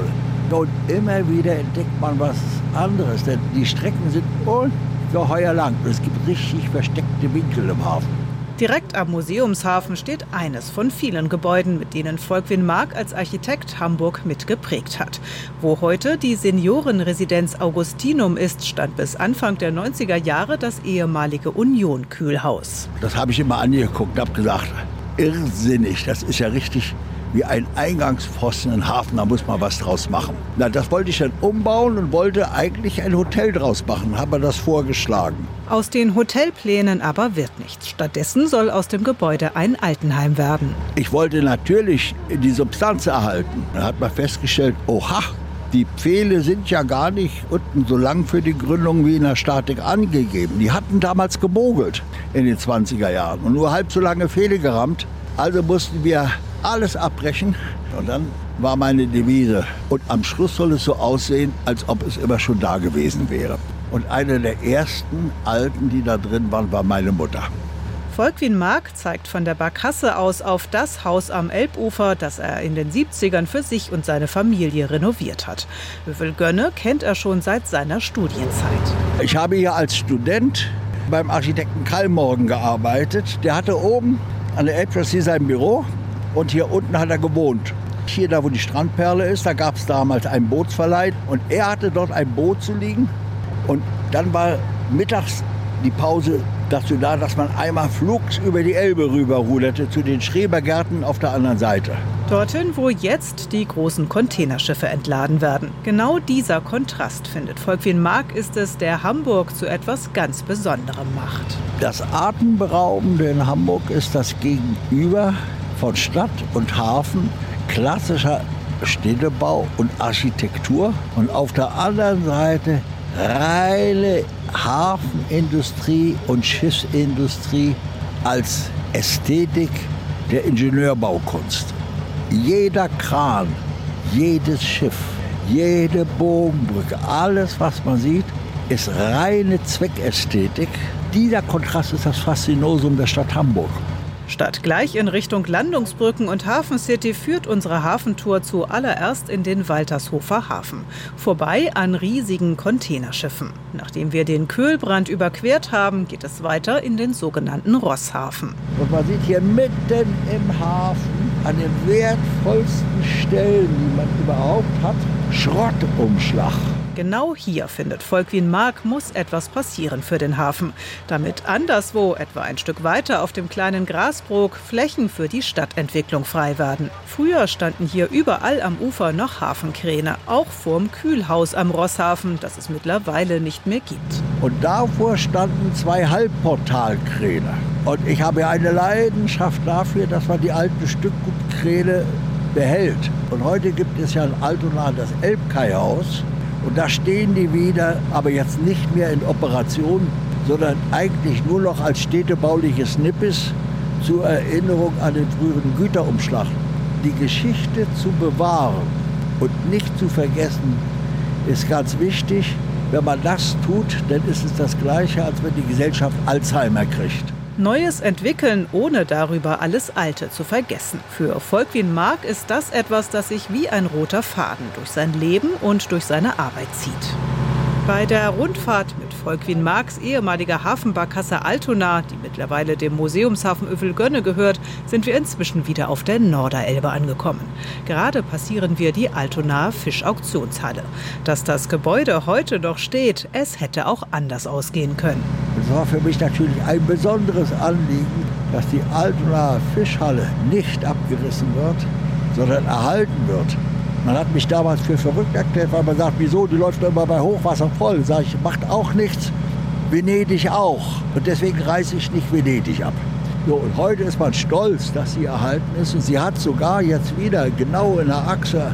Speaker 3: Und immer wieder entdeckt man was anderes, denn die Strecken sind ungeheuer lang. Es gibt richtig versteckte Winkel im Hafen.
Speaker 2: Direkt am Museumshafen steht eines von vielen Gebäuden, mit denen Volkwin Mark als Architekt Hamburg mitgeprägt hat. Wo heute die Seniorenresidenz Augustinum ist, stand bis Anfang der 90er Jahre das ehemalige Union-Kühlhaus.
Speaker 3: Das habe ich immer angeguckt und habe gesagt, irrsinnig, das ist ja richtig wie ein Eingangspfosten in den Hafen, da muss man was draus machen. Na, das wollte ich dann umbauen und wollte eigentlich ein Hotel draus machen, habe das vorgeschlagen.
Speaker 2: Aus den Hotelplänen aber wird nichts. Stattdessen soll aus dem Gebäude ein Altenheim werden.
Speaker 3: Ich wollte natürlich die Substanz erhalten. Da hat man festgestellt, oha, die Pfähle sind ja gar nicht unten so lang für die Gründung wie in der Statik angegeben. Die hatten damals gebogelt in den 20er Jahren und nur halb so lange Pfähle gerammt. Also mussten wir alles abbrechen. Und dann war meine Devise. Und am Schluss soll es so aussehen, als ob es immer schon da gewesen wäre. Und eine der ersten Alten, die da drin waren, war meine Mutter.
Speaker 2: Volkwin Mark zeigt von der Barkasse aus auf das Haus am Elbufer, das er in den 70ern für sich und seine Familie renoviert hat. Gönne kennt er schon seit seiner Studienzeit.
Speaker 3: Ich habe hier als Student beim Architekten Kallmorgen gearbeitet. Der hatte oben an der Elbchaussee sein Büro und hier unten hat er gewohnt. Hier, da wo die Strandperle ist, da gab es damals einen Bootsverleih und er hatte dort ein Boot zu liegen. Und dann war mittags die Pause dazu da, dass man einmal flugs über die Elbe rüberruderte zu den Schrebergärten auf der anderen Seite.
Speaker 2: Dorthin, wo jetzt die großen Containerschiffe entladen werden. Genau dieser Kontrast, findet Volkwin Mark, ist es, der Hamburg zu etwas ganz Besonderem macht.
Speaker 3: Das Atemberaubende in Hamburg ist das Gegenüber von Stadt und Hafen, klassischer Städtebau und Architektur und auf der anderen Seite reine Hafenindustrie und Schiffsindustrie als Ästhetik der Ingenieurbaukunst. Jeder Kran, jedes Schiff, jede Bogenbrücke, alles, was man sieht, ist reine Zweckästhetik. Dieser Kontrast ist das Faszinosum der Stadt Hamburg.
Speaker 2: Statt gleich in Richtung Landungsbrücken und Hafen City führt unsere Hafentour zuallererst in den Waltershofer Hafen. Vorbei an riesigen Containerschiffen. Nachdem wir den Köhlbrand überquert haben, geht es weiter in den sogenannten Rosshafen.
Speaker 3: Und man sieht hier mitten im Hafen an den wertvollsten Stellen, die man überhaupt hat, Schrottumschlag.
Speaker 2: Genau hier, findet Volkwin Mark, muss etwas passieren für den Hafen, damit anderswo, etwa ein Stück weiter auf dem kleinen Grasbrook, Flächen für die Stadtentwicklung frei werden. Früher standen hier überall am Ufer noch Hafenkräne, auch vorm Kühlhaus am Rosshafen, das es mittlerweile nicht mehr gibt.
Speaker 3: Und davor standen zwei Halbportalkräne. Und ich habe eine Leidenschaft dafür, dass man die alten Stückgutkräne behält. Und heute gibt es ja in Altona das Elbkaihaus. Und da stehen die wieder, aber jetzt nicht mehr in Operation, sondern eigentlich nur noch als städtebauliches Nippes zur Erinnerung an den früheren Güterumschlag. Die Geschichte zu bewahren und nicht zu vergessen, ist ganz wichtig. Wenn man das tut, dann ist es das Gleiche, als wenn die Gesellschaft Alzheimer kriegt.
Speaker 2: Neues entwickeln, ohne darüber alles Alte zu vergessen. Für Volkwin Mark ist das etwas, das sich wie ein roter Faden durch sein Leben und durch seine Arbeit zieht. Bei der Rundfahrt mit Volkwin Marks ehemaliger Hafenbarkasse Altona, die mittlerweile dem Museumshafen Övelgönne gehört, sind wir inzwischen wieder auf der Norderelbe angekommen. Gerade passieren wir die Altonaer Fischauktionshalle. Dass das Gebäude heute noch steht, es hätte auch anders ausgehen können.
Speaker 3: Es war für mich natürlich ein besonderes Anliegen, dass die Altonaer Fischhalle nicht abgerissen wird, sondern erhalten wird. Man hat mich damals für verrückt erklärt, weil man sagt, wieso, die läuft immer bei Hochwasser voll. Sag ich, macht auch nichts, Venedig auch. Und deswegen reiße ich nicht Venedig ab. So, und heute ist man stolz, dass sie erhalten ist. Und sie hat sogar jetzt wieder genau in der Achse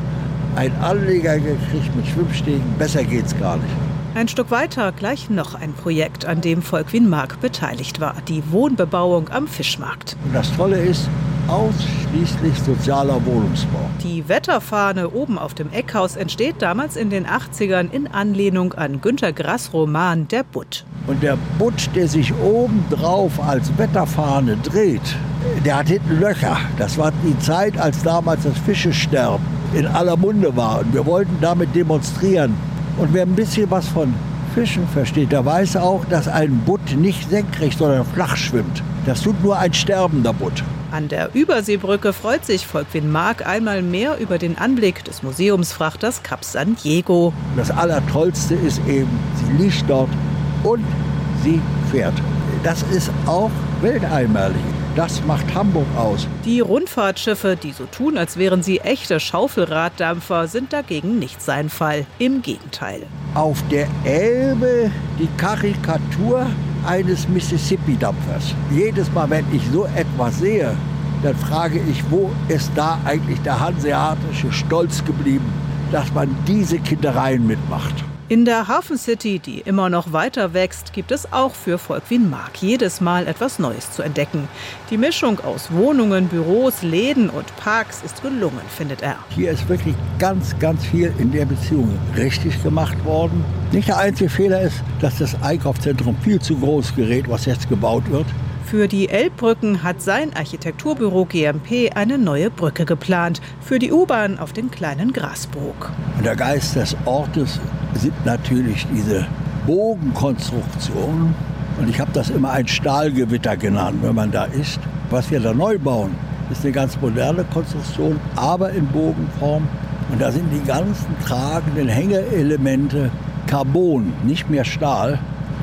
Speaker 3: einen Anleger gekriegt mit Schwimmstegen. Besser geht's gar nicht.
Speaker 2: Ein Stück weiter gleich noch ein Projekt, an dem Volkwin Mark beteiligt war. Die Wohnbebauung am Fischmarkt.
Speaker 3: Und das Tolle ist, ausschließlich sozialer Wohnungsbau.
Speaker 2: Die Wetterfahne oben auf dem Eckhaus entsteht damals in den 80ern in Anlehnung an Günter Grass Roman Der Butt.
Speaker 3: Und der Butt, der sich oben drauf als Wetterfahne dreht, der hat hinten Löcher. Das war die Zeit, als damals das Fischesterben in aller Munde war. Und wir wollten damit demonstrieren. Und wer ein bisschen was von Fischen versteht, der weiß auch, dass ein Butt nicht senkrecht, sondern flach schwimmt. Das tut nur ein sterbender Butt.
Speaker 2: An der Überseebrücke freut sich Volkwin Mark einmal mehr über den Anblick des Museumsfrachters Cap San Diego.
Speaker 3: Das Allertollste ist eben, sie liegt dort und sie fährt. Das ist auch welteinmalig. Das macht Hamburg aus.
Speaker 2: Die Rundfahrtschiffe, die so tun, als wären sie echte Schaufelraddampfer, sind dagegen nicht sein Fall. Im Gegenteil.
Speaker 3: Auf der Elbe die Karikatur eines Mississippi-Dampfers. Jedes Mal, wenn ich so etwas sehe, dann frage ich, wo ist da eigentlich der hanseatische Stolz geblieben, dass man diese Kindereien mitmacht.
Speaker 2: In der Hafen City, die immer noch weiter wächst, gibt es auch für Volkwin Mark jedes Mal etwas Neues zu entdecken. Die Mischung aus Wohnungen, Büros, Läden und Parks ist gelungen, findet er.
Speaker 3: Hier ist wirklich ganz, ganz viel in der Beziehung richtig gemacht worden. Nicht der einzige Fehler ist, dass das Einkaufszentrum viel zu groß gerät, was jetzt gebaut wird.
Speaker 2: Für die Elbbrücken hat sein Architekturbüro GMP eine neue Brücke geplant. Für die U-Bahn auf den kleinen Grasbrook.
Speaker 3: Und der Geist des Ortes sind natürlich diese Bogenkonstruktionen. Und ich habe das immer ein Stahlgewitter genannt, wenn man da ist. Was wir da neu bauen, ist eine ganz moderne Konstruktion, aber in Bogenform. Und da sind die ganzen tragenden Hängeelemente Carbon, nicht mehr Stahl.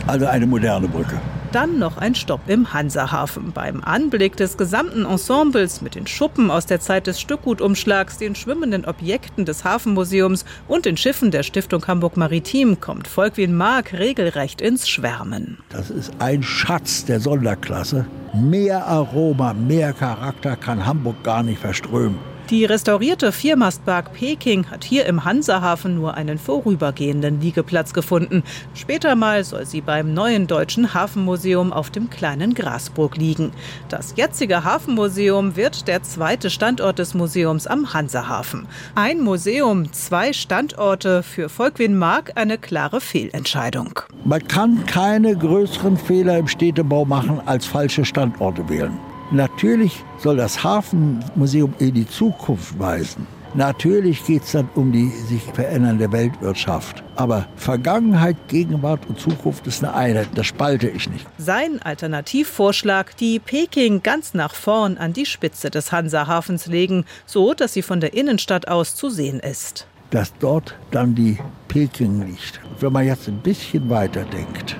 Speaker 3: Also eine moderne Brücke.
Speaker 2: Dann noch ein Stopp im Hansahafen. Beim Anblick des gesamten Ensembles mit den Schuppen aus der Zeit des Stückgutumschlags, den schwimmenden Objekten des Hafenmuseums und den Schiffen der Stiftung Hamburg Maritim kommt Volkwin Mark regelrecht ins Schwärmen.
Speaker 3: Das ist ein Schatz der Sonderklasse. Mehr Aroma, mehr Charakter kann Hamburg gar nicht verströmen.
Speaker 2: Die restaurierte Viermastbark Peking hat hier im Hansahafen nur einen vorübergehenden Liegeplatz gefunden. Später mal soll sie beim neuen deutschen Hafenmuseum auf dem kleinen Grasburg liegen. Das jetzige Hafenmuseum wird der zweite Standort des Museums am Hansahafen. Ein Museum, zwei Standorte für Volkwin Mark eine klare Fehlentscheidung.
Speaker 3: Man kann keine größeren Fehler im Städtebau machen, als falsche Standorte wählen. Natürlich soll das Hafenmuseum in die Zukunft weisen. Natürlich geht es dann um die sich verändernde Weltwirtschaft. Aber Vergangenheit, Gegenwart und Zukunft ist eine Einheit. Das spalte ich nicht.
Speaker 2: Sein Alternativvorschlag, die Peking ganz nach vorn an die Spitze des Hansahafens legen, so dass sie von der Innenstadt aus zu sehen ist.
Speaker 3: Dass dort dann die Peking liegt. Wenn man jetzt ein bisschen weiter denkt,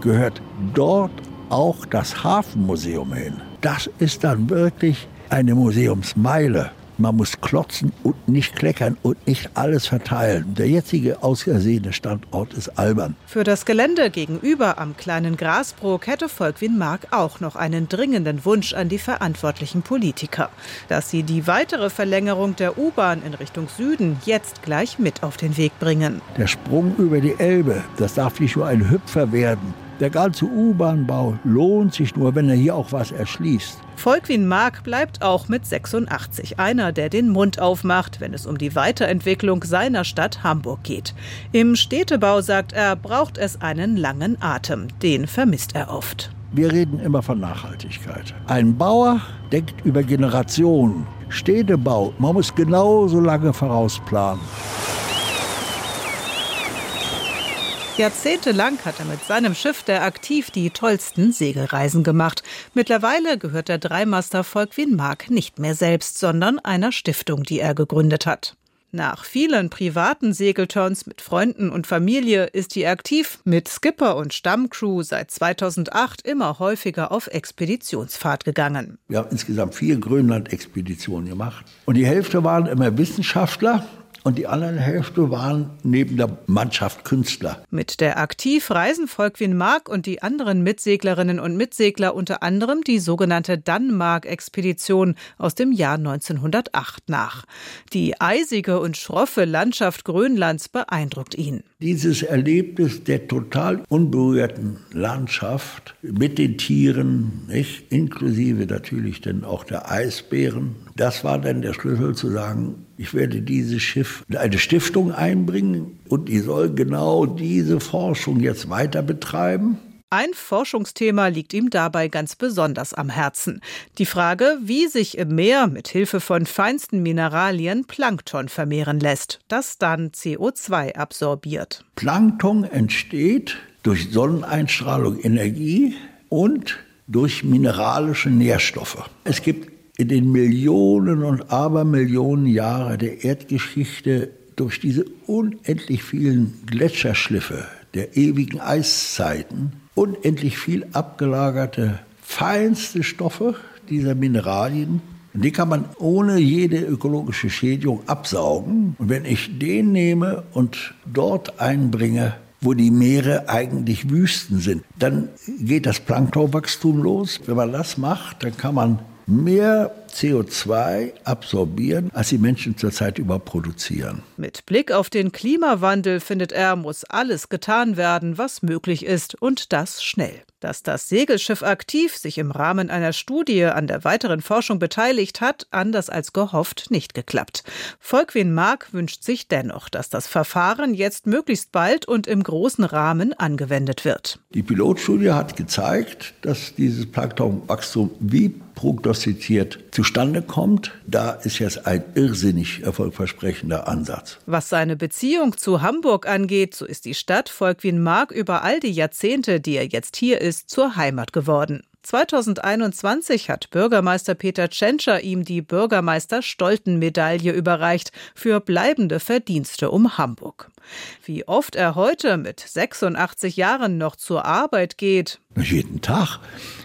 Speaker 3: gehört dort auch das Hafenmuseum hin. Das ist dann wirklich eine Museumsmeile. Man muss klotzen und nicht kleckern und nicht alles verteilen. Der jetzige ausersehene Standort ist albern.
Speaker 2: Für das Gelände gegenüber am kleinen Grasbrook hätte Volkwin Mark auch noch einen dringenden Wunsch an die verantwortlichen Politiker, dass sie die weitere Verlängerung der U-Bahn in Richtung Süden jetzt gleich mit auf den Weg bringen.
Speaker 3: Der Sprung über die Elbe, das darf nicht nur ein Hüpfer werden. Der ganze U-Bahn-Bau lohnt sich nur, wenn er hier auch was erschließt.
Speaker 2: Volkwin Mark bleibt auch mit 86 einer, der den Mund aufmacht, wenn es um die Weiterentwicklung seiner Stadt Hamburg geht. Im Städtebau, sagt er, braucht es einen langen Atem. Den vermisst er oft.
Speaker 3: Wir reden immer von Nachhaltigkeit. Ein Bauer denkt über Generationen. Städtebau, man muss genauso lange vorausplanen.
Speaker 2: Jahrzehntelang hat er mit seinem Schiff der aktiv die tollsten Segelreisen gemacht. Mittlerweile gehört der Dreimaster Volkwin Mark nicht mehr selbst, sondern einer Stiftung, die er gegründet hat. Nach vielen privaten Segelturns mit Freunden und Familie ist die aktiv mit Skipper und Stammcrew seit 2008 immer häufiger auf Expeditionsfahrt gegangen.
Speaker 3: Wir haben insgesamt vier Grönland-Expeditionen gemacht. Und die Hälfte waren immer Wissenschaftler, und die andere Hälfte waren neben der Mannschaft Künstler.
Speaker 2: Mit der Aktiv reisen Volkwin Mark und die anderen Mitseglerinnen und Mitsegler unter anderem die sogenannte Danmark-Expedition aus dem Jahr 1908 nach. Die eisige und schroffe Landschaft Grönlands beeindruckt ihn.
Speaker 3: Dieses Erlebnis der total unberührten Landschaft mit den Tieren, nicht? inklusive natürlich dann auch der Eisbären, das war dann der Schlüssel zu sagen, ich werde dieses Schiff in eine Stiftung einbringen und die soll genau diese Forschung jetzt weiter betreiben.
Speaker 2: Ein Forschungsthema liegt ihm dabei ganz besonders am Herzen. Die Frage, wie sich im Meer mit Hilfe von feinsten Mineralien Plankton vermehren lässt, das dann CO2 absorbiert.
Speaker 3: Plankton entsteht durch Sonneneinstrahlung Energie und durch mineralische Nährstoffe. Es gibt in den Millionen und Abermillionen Jahre der Erdgeschichte durch diese unendlich vielen Gletscherschliffe der ewigen Eiszeiten unendlich viel abgelagerte feinste Stoffe dieser Mineralien. Und die kann man ohne jede ökologische Schädigung absaugen. Und wenn ich den nehme und dort einbringe, wo die Meere eigentlich Wüsten sind, dann geht das Planktonwachstum los. Wenn man das macht, dann kann man mehr CO2 absorbieren, als die Menschen zurzeit überproduzieren.
Speaker 2: Mit Blick auf den Klimawandel, findet er, muss alles getan werden, was möglich ist, und das schnell. Dass das Segelschiff aktiv sich im Rahmen einer Studie an der weiteren Forschung beteiligt hat, anders als gehofft, nicht geklappt. Volkwin Mark wünscht sich dennoch, dass das Verfahren jetzt möglichst bald und im großen Rahmen angewendet wird.
Speaker 3: Die Pilotstudie hat gezeigt, dass dieses Planktonwachstum wie prognostiziert zustande kommt. Da ist jetzt ein irrsinnig erfolgversprechender Ansatz.
Speaker 2: Was seine Beziehung zu Hamburg angeht, so ist die Stadt Volkwin Mark über all die Jahrzehnte, die er jetzt hier ist, zur Heimat geworden. 2021 hat Bürgermeister Peter Tschentscher ihm die Bürgermeister-Stolten-Medaille überreicht für bleibende Verdienste um Hamburg. Wie oft er heute mit 86 Jahren noch zur Arbeit geht.
Speaker 3: Jeden Tag.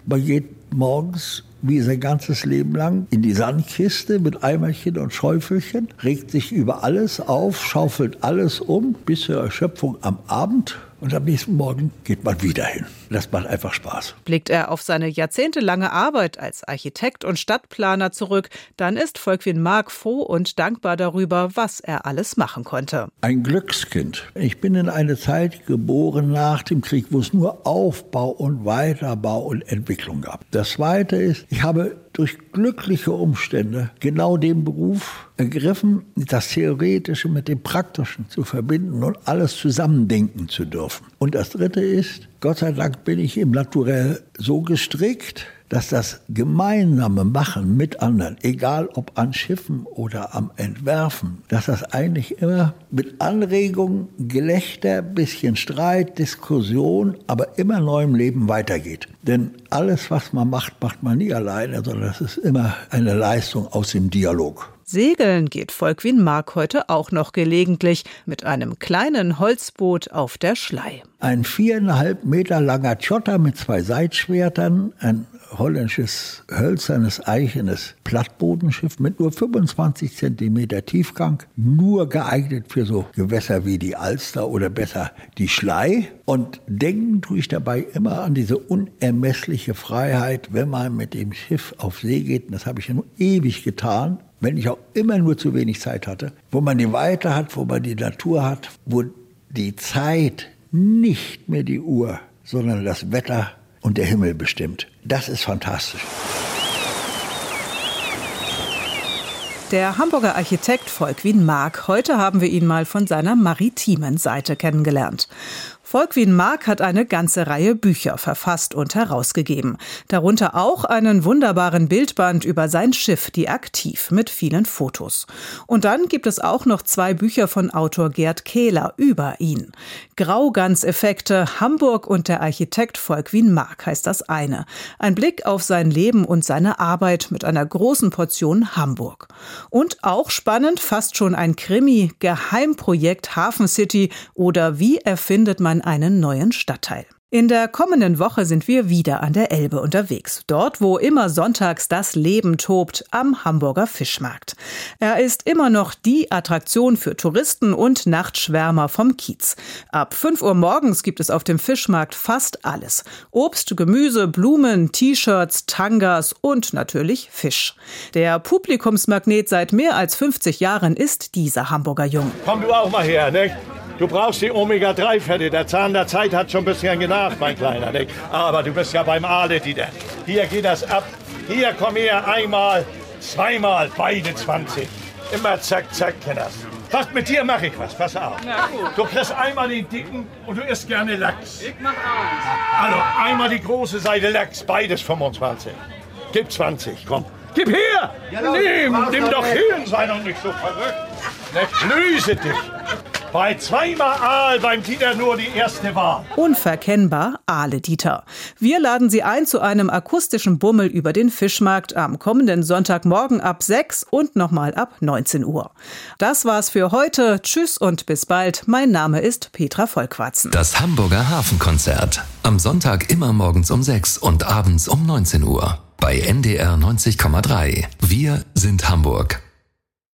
Speaker 3: Man geht morgens wie sein ganzes Leben lang in die Sandkiste mit Eimerchen und Schäufelchen, regt sich über alles auf, schaufelt alles um bis zur Erschöpfung am Abend und am nächsten Morgen geht man wieder hin. Das macht einfach Spaß.
Speaker 2: Blickt er auf seine jahrzehntelange Arbeit als Architekt und Stadtplaner zurück, dann ist Volkwin Mark froh und dankbar darüber, was er alles machen konnte.
Speaker 3: Ein Glückskind. Ich bin in eine Zeit geboren nach dem Krieg, wo es nur Aufbau und Weiterbau und Entwicklung gab. Das Zweite ist, ich habe durch glückliche Umstände genau den Beruf ergriffen, das Theoretische mit dem Praktischen zu verbinden und alles zusammendenken zu dürfen. Und das Dritte ist, Gott sei Dank bin ich im Naturell so gestrickt, dass das gemeinsame Machen mit anderen, egal ob an Schiffen oder am Entwerfen, dass das eigentlich immer mit Anregung, Gelächter, bisschen Streit, Diskussion, aber immer neuem Leben weitergeht. Denn alles, was man macht, macht man nie alleine, sondern das ist immer eine Leistung aus dem Dialog.
Speaker 2: Segeln geht Volkwin Mark heute auch noch gelegentlich mit einem kleinen Holzboot auf der Schlei.
Speaker 3: Ein viereinhalb Meter langer Schotter mit zwei Seitschwertern, ein holländisches hölzernes eichenes Plattbodenschiff mit nur 25 Zentimeter Tiefgang, nur geeignet für so Gewässer wie die Alster oder besser die Schlei. Und denken tue ich dabei immer an diese unermessliche Freiheit, wenn man mit dem Schiff auf See geht. Das habe ich ja nur ewig getan wenn ich auch immer nur zu wenig Zeit hatte, wo man die Weite hat, wo man die Natur hat, wo die Zeit nicht mehr die Uhr, sondern das Wetter und der Himmel bestimmt. Das ist fantastisch.
Speaker 2: Der Hamburger Architekt Volkwin Mark. Heute haben wir ihn mal von seiner maritimen Seite kennengelernt. Volkwin Mark hat eine ganze Reihe Bücher verfasst und herausgegeben. Darunter auch einen wunderbaren Bildband über sein Schiff, die Aktiv, mit vielen Fotos. Und dann gibt es auch noch zwei Bücher von Autor Gerd Kehler über ihn. Graugans-Effekte, Hamburg und der Architekt Volkwin Mark heißt das eine. Ein Blick auf sein Leben und seine Arbeit mit einer großen Portion Hamburg. Und auch spannend, fast schon ein Krimi, Geheimprojekt Hafen City oder wie erfindet man einen neuen Stadtteil. In der kommenden Woche sind wir wieder an der Elbe unterwegs. Dort, wo immer sonntags das Leben tobt, am Hamburger Fischmarkt. Er ist immer noch die Attraktion für Touristen und Nachtschwärmer vom Kiez. Ab 5 Uhr morgens gibt es auf dem Fischmarkt fast alles. Obst, Gemüse, Blumen, T-Shirts, Tangas und natürlich Fisch. Der Publikumsmagnet seit mehr als 50 Jahren ist dieser Hamburger Jung.
Speaker 6: Komm du auch mal her, ne? Du brauchst die Omega-3-Fette. Der Zahn der Zeit hat schon ein bisschen genagt, mein Kleiner. Nicht? Aber du bist ja beim Aale, Dieter. Hier geht das ab. Hier komm her, einmal, zweimal, beide 20. Immer zack, zack, Kenners. Was mit dir mache ich was, pass auf. Du kriegst einmal den dicken und du isst gerne Lachs. Ich mach alles. Also einmal die große Seite Lachs, beides 25. Gib 20, komm. Gib her! nimm, nimm doch hin, sei doch nicht so verrückt. Ne, löse dich. Bei zweimal Aal beim Dieter nur die erste Wahl.
Speaker 2: Unverkennbar Aale Dieter. Wir laden Sie ein zu einem akustischen Bummel über den Fischmarkt am kommenden Sonntagmorgen ab 6 und nochmal ab 19 Uhr. Das war's für heute. Tschüss und bis bald. Mein Name ist Petra Vollquatzen.
Speaker 1: Das Hamburger Hafenkonzert. Am Sonntag immer morgens um 6 und abends um 19 Uhr. Bei NDR 90,3. Wir sind Hamburg.